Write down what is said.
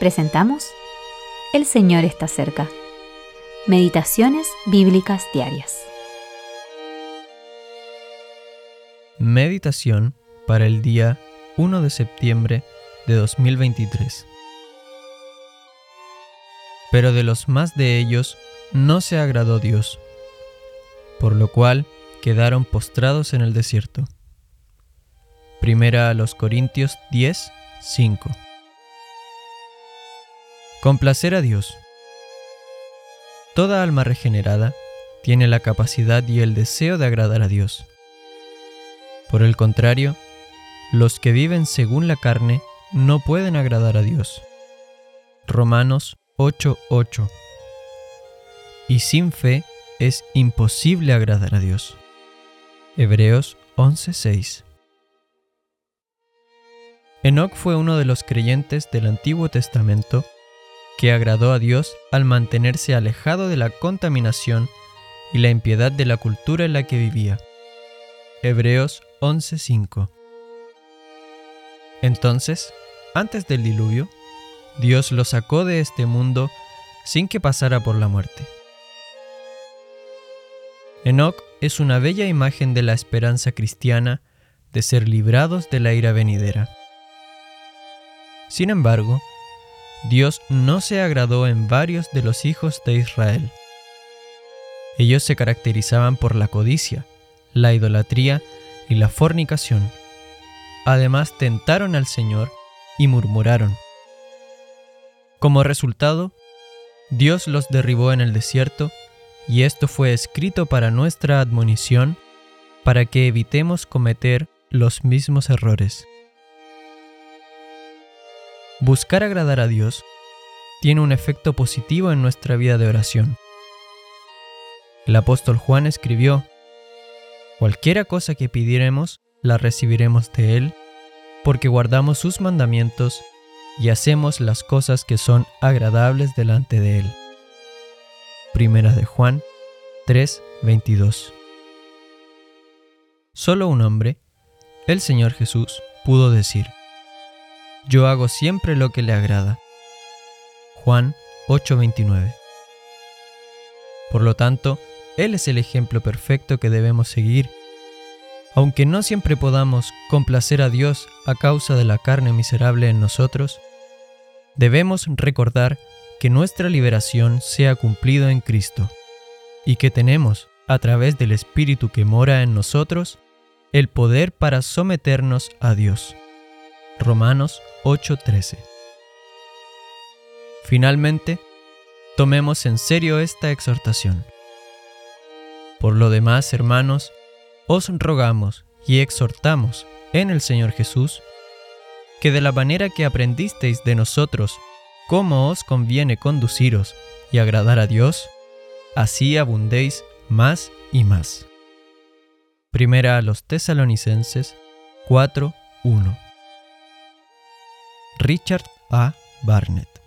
presentamos El Señor está cerca. Meditaciones Bíblicas Diarias. Meditación para el día 1 de septiembre de 2023. Pero de los más de ellos no se agradó Dios, por lo cual quedaron postrados en el desierto. Primera a los Corintios 10, 5. Complacer a Dios. Toda alma regenerada tiene la capacidad y el deseo de agradar a Dios. Por el contrario, los que viven según la carne no pueden agradar a Dios. Romanos 8:8 Y sin fe es imposible agradar a Dios. Hebreos 11:6 Enoc fue uno de los creyentes del Antiguo Testamento que agradó a Dios al mantenerse alejado de la contaminación y la impiedad de la cultura en la que vivía. Hebreos 11:5 Entonces, antes del diluvio, Dios lo sacó de este mundo sin que pasara por la muerte. Enoc es una bella imagen de la esperanza cristiana de ser librados de la ira venidera. Sin embargo, Dios no se agradó en varios de los hijos de Israel. Ellos se caracterizaban por la codicia, la idolatría y la fornicación. Además tentaron al Señor y murmuraron. Como resultado, Dios los derribó en el desierto y esto fue escrito para nuestra admonición, para que evitemos cometer los mismos errores. Buscar agradar a Dios tiene un efecto positivo en nuestra vida de oración. El apóstol Juan escribió, Cualquiera cosa que pidiéremos, la recibiremos de Él, porque guardamos sus mandamientos y hacemos las cosas que son agradables delante de Él. Primera de Juan 3:22 Solo un hombre, el Señor Jesús, pudo decir, yo hago siempre lo que le agrada. Juan 8:29. Por lo tanto, Él es el ejemplo perfecto que debemos seguir. Aunque no siempre podamos complacer a Dios a causa de la carne miserable en nosotros, debemos recordar que nuestra liberación se ha cumplido en Cristo y que tenemos, a través del Espíritu que mora en nosotros, el poder para someternos a Dios. Romanos 8:13. Finalmente, tomemos en serio esta exhortación. Por lo demás, hermanos, os rogamos y exhortamos en el Señor Jesús, que de la manera que aprendisteis de nosotros cómo os conviene conduciros y agradar a Dios, así abundéis más y más. Primera a los tesalonicenses 4:1 Richard A. Barnett